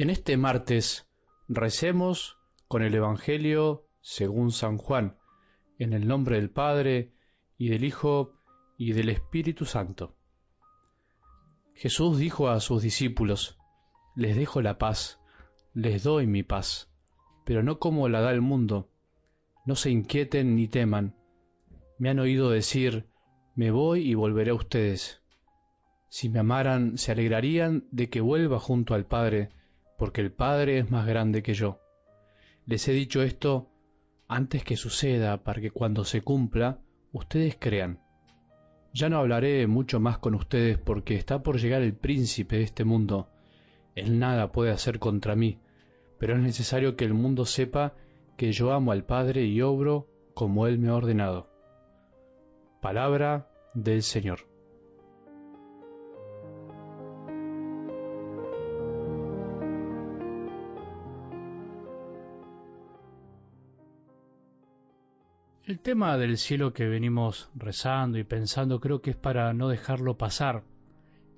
En este martes recemos con el Evangelio según San Juan, en el nombre del Padre, y del Hijo, y del Espíritu Santo. Jesús dijo a sus discípulos, Les dejo la paz, les doy mi paz, pero no como la da el mundo. No se inquieten ni teman. Me han oído decir, Me voy y volveré a ustedes. Si me amaran, se alegrarían de que vuelva junto al Padre, porque el Padre es más grande que yo. Les he dicho esto antes que suceda, para que cuando se cumpla, ustedes crean. Ya no hablaré mucho más con ustedes porque está por llegar el príncipe de este mundo. Él nada puede hacer contra mí, pero es necesario que el mundo sepa que yo amo al Padre y obro como Él me ha ordenado. Palabra del Señor. El tema del cielo que venimos rezando y pensando creo que es para no dejarlo pasar.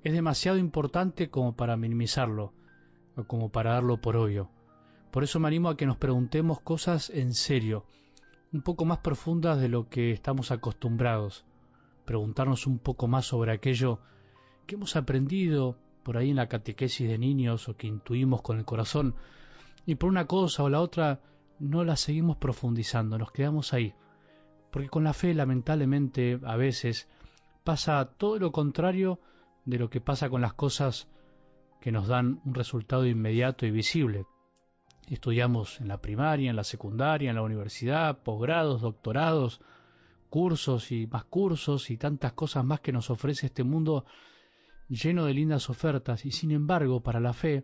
Es demasiado importante como para minimizarlo, o como para darlo por obvio. Por eso me animo a que nos preguntemos cosas en serio, un poco más profundas de lo que estamos acostumbrados. Preguntarnos un poco más sobre aquello que hemos aprendido por ahí en la catequesis de niños o que intuimos con el corazón, y por una cosa o la otra no la seguimos profundizando, nos quedamos ahí porque con la fe lamentablemente a veces pasa todo lo contrario de lo que pasa con las cosas que nos dan un resultado inmediato y visible. Estudiamos en la primaria, en la secundaria, en la universidad, posgrados, doctorados, cursos y más cursos y tantas cosas más que nos ofrece este mundo lleno de lindas ofertas y sin embargo para la fe,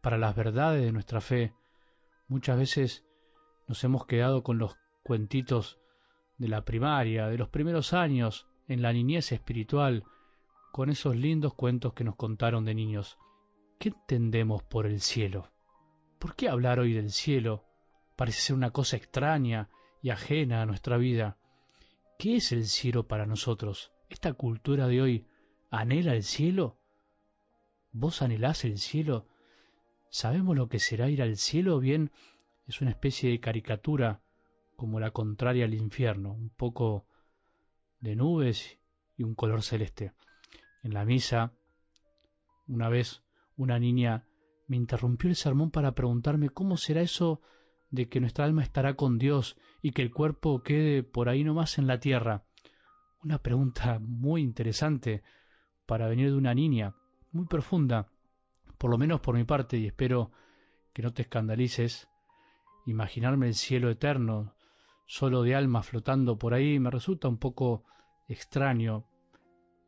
para las verdades de nuestra fe, muchas veces nos hemos quedado con los cuentitos de la primaria, de los primeros años, en la niñez espiritual, con esos lindos cuentos que nos contaron de niños. ¿Qué entendemos por el cielo? ¿Por qué hablar hoy del cielo? Parece ser una cosa extraña y ajena a nuestra vida. ¿Qué es el cielo para nosotros? ¿Esta cultura de hoy anhela el cielo? ¿Vos anhelás el cielo? ¿Sabemos lo que será ir al cielo? Bien, es una especie de caricatura como la contraria al infierno, un poco de nubes y un color celeste. En la misa, una vez una niña me interrumpió el sermón para preguntarme cómo será eso de que nuestra alma estará con Dios y que el cuerpo quede por ahí nomás en la tierra. Una pregunta muy interesante para venir de una niña, muy profunda, por lo menos por mi parte, y espero que no te escandalices, imaginarme el cielo eterno, solo de alma flotando por ahí me resulta un poco extraño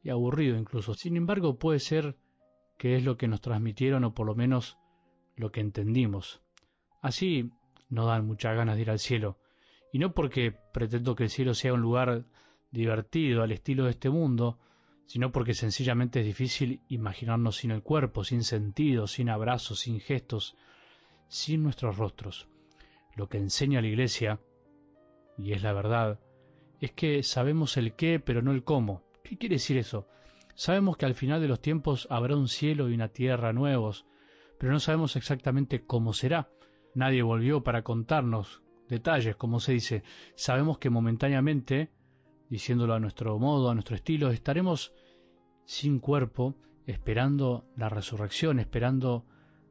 y aburrido incluso. Sin embargo, puede ser que es lo que nos transmitieron o por lo menos lo que entendimos. Así no dan muchas ganas de ir al cielo. Y no porque pretendo que el cielo sea un lugar divertido al estilo de este mundo, sino porque sencillamente es difícil imaginarnos sin el cuerpo, sin sentido, sin abrazos, sin gestos, sin nuestros rostros. Lo que enseña la Iglesia y es la verdad, es que sabemos el qué, pero no el cómo. ¿Qué quiere decir eso? Sabemos que al final de los tiempos habrá un cielo y una tierra nuevos, pero no sabemos exactamente cómo será. Nadie volvió para contarnos detalles, como se dice. Sabemos que momentáneamente, diciéndolo a nuestro modo, a nuestro estilo, estaremos sin cuerpo, esperando la resurrección, esperando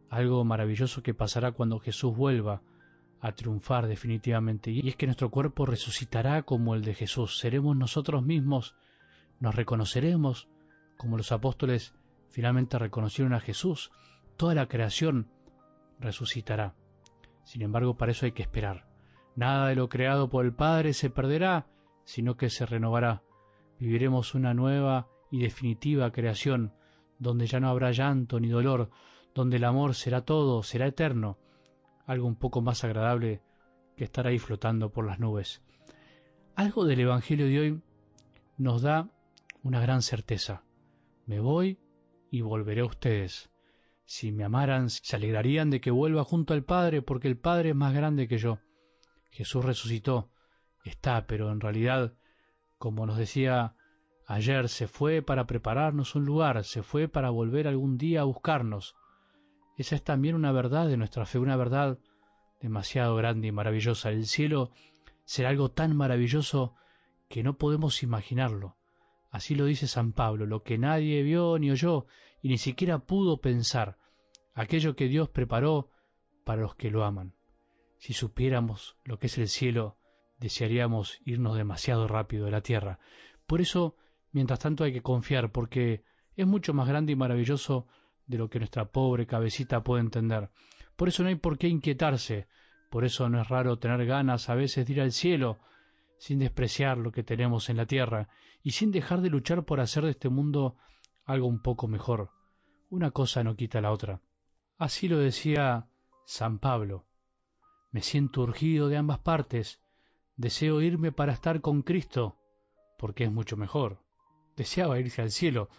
algo maravilloso que pasará cuando Jesús vuelva a triunfar definitivamente. Y es que nuestro cuerpo resucitará como el de Jesús. Seremos nosotros mismos, nos reconoceremos como los apóstoles finalmente reconocieron a Jesús. Toda la creación resucitará. Sin embargo, para eso hay que esperar. Nada de lo creado por el Padre se perderá, sino que se renovará. Viviremos una nueva y definitiva creación, donde ya no habrá llanto ni dolor, donde el amor será todo, será eterno, algo un poco más agradable que estar ahí flotando por las nubes. Algo del Evangelio de hoy nos da una gran certeza. Me voy y volveré a ustedes. Si me amaran, se alegrarían de que vuelva junto al Padre, porque el Padre es más grande que yo. Jesús resucitó, está, pero en realidad, como nos decía ayer, se fue para prepararnos un lugar, se fue para volver algún día a buscarnos. Esa es también una verdad de nuestra fe, una verdad demasiado grande y maravillosa. El cielo será algo tan maravilloso que no podemos imaginarlo. Así lo dice San Pablo, lo que nadie vio ni oyó y ni siquiera pudo pensar, aquello que Dios preparó para los que lo aman. Si supiéramos lo que es el cielo, desearíamos irnos demasiado rápido de la tierra. Por eso, mientras tanto hay que confiar, porque es mucho más grande y maravilloso de lo que nuestra pobre cabecita puede entender. Por eso no hay por qué inquietarse, por eso no es raro tener ganas a veces de ir al cielo, sin despreciar lo que tenemos en la tierra y sin dejar de luchar por hacer de este mundo algo un poco mejor. Una cosa no quita la otra. Así lo decía San Pablo. Me siento urgido de ambas partes. Deseo irme para estar con Cristo, porque es mucho mejor. Deseaba irse al cielo.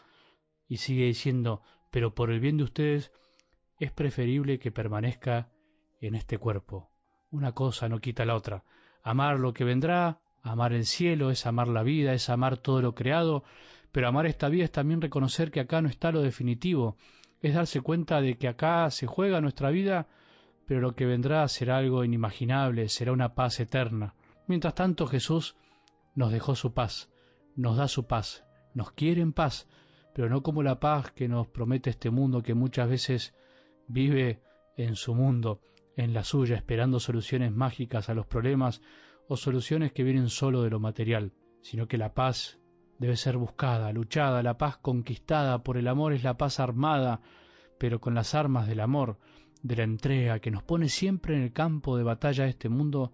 Y sigue diciendo, pero por el bien de ustedes es preferible que permanezca en este cuerpo. Una cosa no quita la otra. Amar lo que vendrá Amar el cielo es amar la vida, es amar todo lo creado, pero amar esta vida es también reconocer que acá no está lo definitivo, es darse cuenta de que acá se juega nuestra vida, pero lo que vendrá será algo inimaginable, será una paz eterna. Mientras tanto Jesús nos dejó su paz, nos da su paz, nos quiere en paz, pero no como la paz que nos promete este mundo que muchas veces vive en su mundo, en la suya, esperando soluciones mágicas a los problemas o soluciones que vienen solo de lo material, sino que la paz debe ser buscada, luchada, la paz conquistada. Por el amor es la paz armada, pero con las armas del amor, de la entrega que nos pone siempre en el campo de batalla de este mundo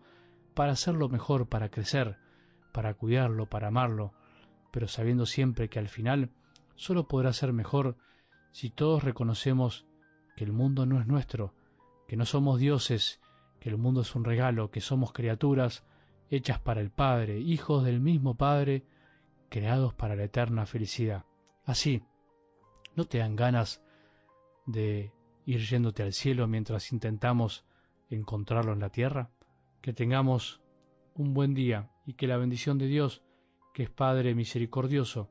para hacerlo mejor, para crecer, para cuidarlo, para amarlo, pero sabiendo siempre que al final solo podrá ser mejor si todos reconocemos que el mundo no es nuestro, que no somos dioses, que el mundo es un regalo, que somos criaturas hechas para el Padre, hijos del mismo Padre, creados para la eterna felicidad. Así, ¿no te dan ganas de ir yéndote al cielo mientras intentamos encontrarlo en la tierra? Que tengamos un buen día y que la bendición de Dios, que es Padre misericordioso,